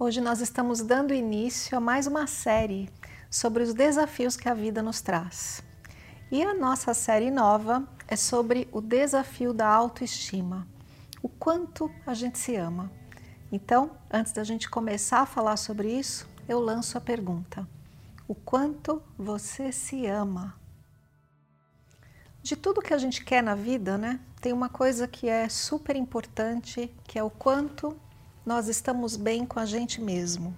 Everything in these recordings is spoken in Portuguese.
Hoje nós estamos dando início a mais uma série sobre os desafios que a vida nos traz. E a nossa série nova é sobre o desafio da autoestima, o quanto a gente se ama. Então, antes da gente começar a falar sobre isso, eu lanço a pergunta: o quanto você se ama? De tudo que a gente quer na vida, né? Tem uma coisa que é super importante, que é o quanto nós estamos bem com a gente mesmo.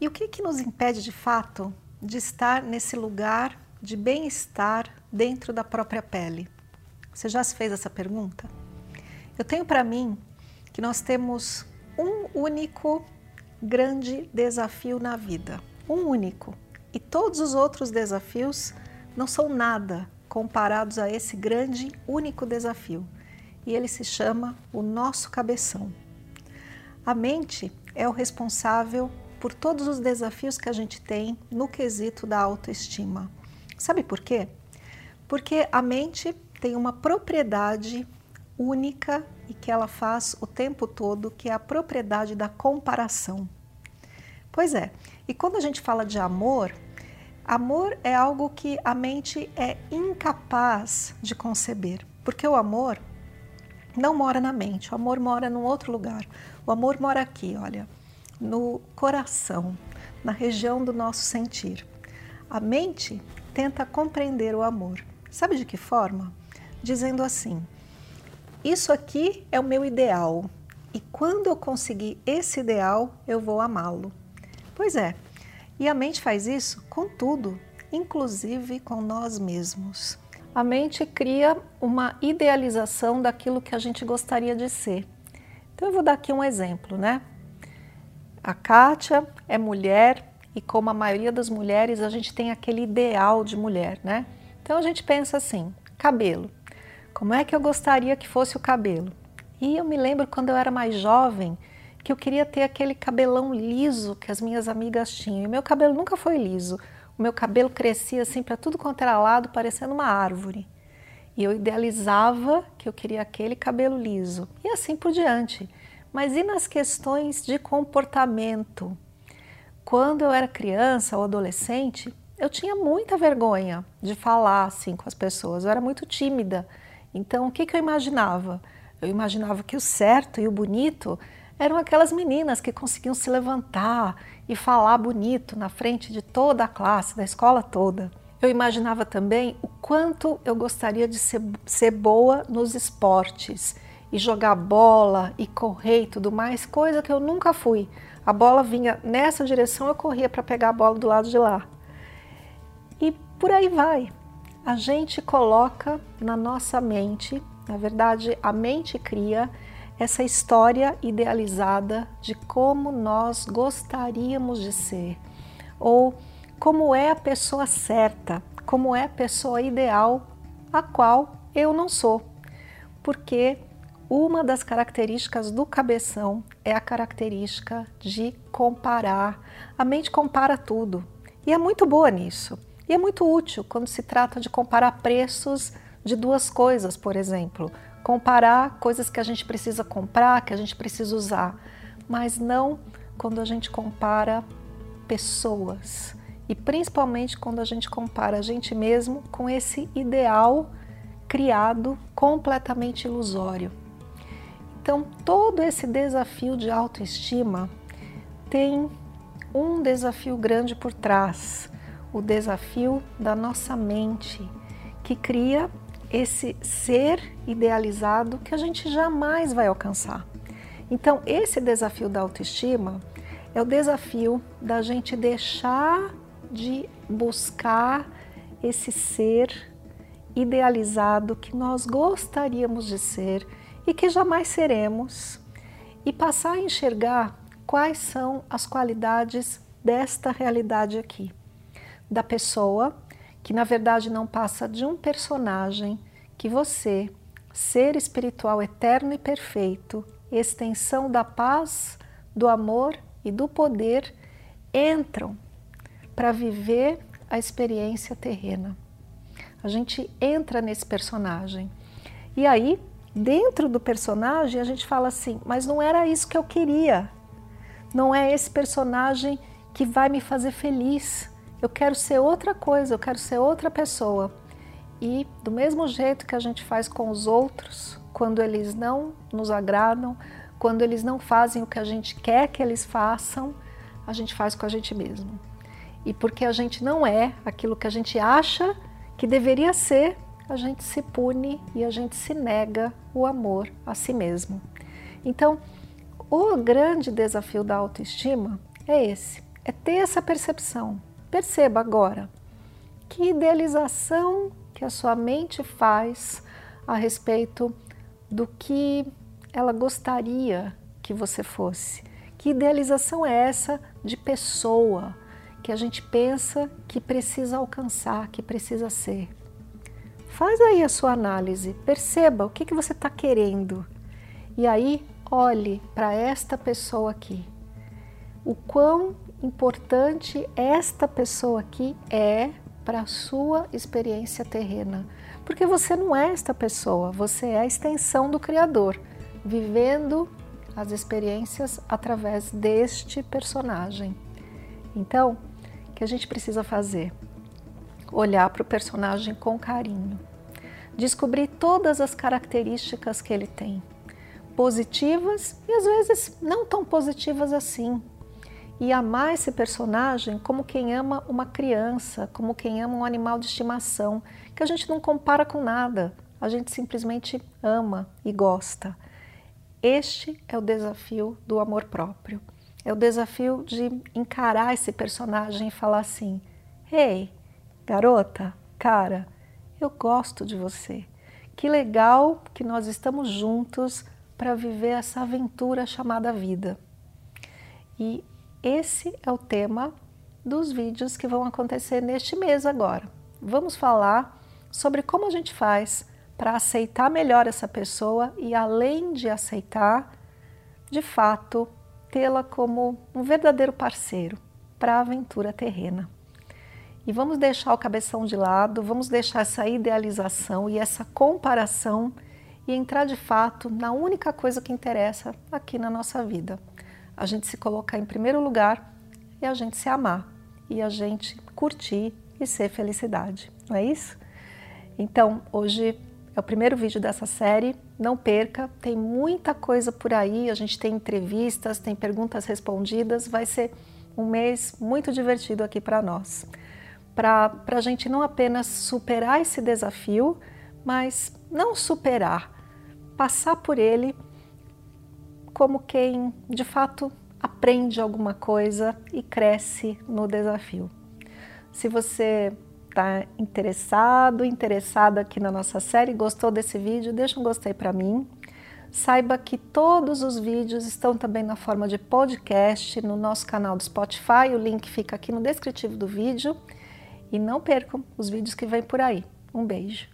E o que, que nos impede de fato de estar nesse lugar de bem-estar dentro da própria pele? Você já se fez essa pergunta? Eu tenho para mim que nós temos um único grande desafio na vida, um único. E todos os outros desafios não são nada comparados a esse grande, único desafio. E ele se chama o nosso cabeção. A mente é o responsável por todos os desafios que a gente tem no quesito da autoestima. Sabe por quê? Porque a mente tem uma propriedade única e que ela faz o tempo todo, que é a propriedade da comparação. Pois é, e quando a gente fala de amor, amor é algo que a mente é incapaz de conceber, porque o amor não mora na mente, o amor mora num outro lugar. O amor mora aqui, olha, no coração, na região do nosso sentir. A mente tenta compreender o amor. Sabe de que forma? Dizendo assim: Isso aqui é o meu ideal, e quando eu conseguir esse ideal, eu vou amá-lo. Pois é, e a mente faz isso com tudo, inclusive com nós mesmos. A mente cria uma idealização daquilo que a gente gostaria de ser. Então eu vou dar aqui um exemplo, né? A Kátia é mulher e como a maioria das mulheres, a gente tem aquele ideal de mulher, né? Então a gente pensa assim, cabelo. Como é que eu gostaria que fosse o cabelo? E eu me lembro quando eu era mais jovem, que eu queria ter aquele cabelão liso que as minhas amigas tinham. E meu cabelo nunca foi liso. O meu cabelo crescia assim para tudo quanto era lado, parecendo uma árvore. E eu idealizava que eu queria aquele cabelo liso e assim por diante. Mas e nas questões de comportamento? Quando eu era criança ou adolescente, eu tinha muita vergonha de falar assim com as pessoas, eu era muito tímida. Então, o que, que eu imaginava? Eu imaginava que o certo e o bonito eram aquelas meninas que conseguiam se levantar e falar bonito na frente de toda a classe, da escola toda. Eu imaginava também o quanto eu gostaria de ser, ser boa nos esportes e jogar bola e correr e tudo mais, coisa que eu nunca fui. A bola vinha nessa direção, eu corria para pegar a bola do lado de lá. E por aí vai. A gente coloca na nossa mente, na verdade, a mente cria essa história idealizada de como nós gostaríamos de ser ou como é a pessoa certa, como é a pessoa ideal, a qual eu não sou. Porque uma das características do cabeção é a característica de comparar. A mente compara tudo e é muito boa nisso. E é muito útil quando se trata de comparar preços de duas coisas, por exemplo. Comparar coisas que a gente precisa comprar, que a gente precisa usar, mas não quando a gente compara pessoas e principalmente quando a gente compara a gente mesmo com esse ideal criado completamente ilusório. Então, todo esse desafio de autoestima tem um desafio grande por trás, o desafio da nossa mente, que cria esse ser idealizado que a gente jamais vai alcançar. Então, esse desafio da autoestima é o desafio da gente deixar de buscar esse ser idealizado que nós gostaríamos de ser e que jamais seremos, e passar a enxergar quais são as qualidades desta realidade aqui, da pessoa que na verdade não passa de um personagem que você, ser espiritual eterno e perfeito, extensão da paz, do amor e do poder, entram para viver a experiência terrena. A gente entra nesse personagem. E aí, dentro do personagem, a gente fala assim: mas não era isso que eu queria. Não é esse personagem que vai me fazer feliz. Eu quero ser outra coisa, eu quero ser outra pessoa. E do mesmo jeito que a gente faz com os outros, quando eles não nos agradam, quando eles não fazem o que a gente quer que eles façam, a gente faz com a gente mesmo. E porque a gente não é aquilo que a gente acha que deveria ser, a gente se pune e a gente se nega o amor a si mesmo. Então, o grande desafio da autoestima é esse: é ter essa percepção. Perceba agora que idealização que a sua mente faz a respeito do que ela gostaria que você fosse. Que idealização é essa de pessoa que a gente pensa que precisa alcançar, que precisa ser? Faz aí a sua análise, perceba o que, que você está querendo e aí olhe para esta pessoa aqui. O quão importante esta pessoa aqui é para a sua experiência terrena. Porque você não é esta pessoa, você é a extensão do Criador, vivendo as experiências através deste personagem. Então, o que a gente precisa fazer? Olhar para o personagem com carinho, descobrir todas as características que ele tem, positivas e às vezes não tão positivas assim. E amar esse personagem como quem ama uma criança, como quem ama um animal de estimação, que a gente não compara com nada, a gente simplesmente ama e gosta. Este é o desafio do amor próprio. É o desafio de encarar esse personagem e falar assim: Ei, garota, cara, eu gosto de você. Que legal que nós estamos juntos para viver essa aventura chamada vida. E esse é o tema dos vídeos que vão acontecer neste mês agora. Vamos falar sobre como a gente faz para aceitar melhor essa pessoa e, além de aceitar, de fato, tê-la como um verdadeiro parceiro para a aventura terrena. E vamos deixar o cabeção de lado, vamos deixar essa idealização e essa comparação e entrar de fato na única coisa que interessa aqui na nossa vida. A gente se colocar em primeiro lugar e a gente se amar e a gente curtir e ser felicidade, não é isso? Então, hoje é o primeiro vídeo dessa série, não perca, tem muita coisa por aí, a gente tem entrevistas, tem perguntas respondidas, vai ser um mês muito divertido aqui para nós. Para a gente não apenas superar esse desafio, mas não superar, passar por ele como quem de fato aprende alguma coisa e cresce no desafio. Se você está interessado, interessada aqui na nossa série, gostou desse vídeo, deixa um gostei para mim. Saiba que todos os vídeos estão também na forma de podcast no nosso canal do Spotify, o link fica aqui no descritivo do vídeo. E não percam os vídeos que vem por aí. Um beijo!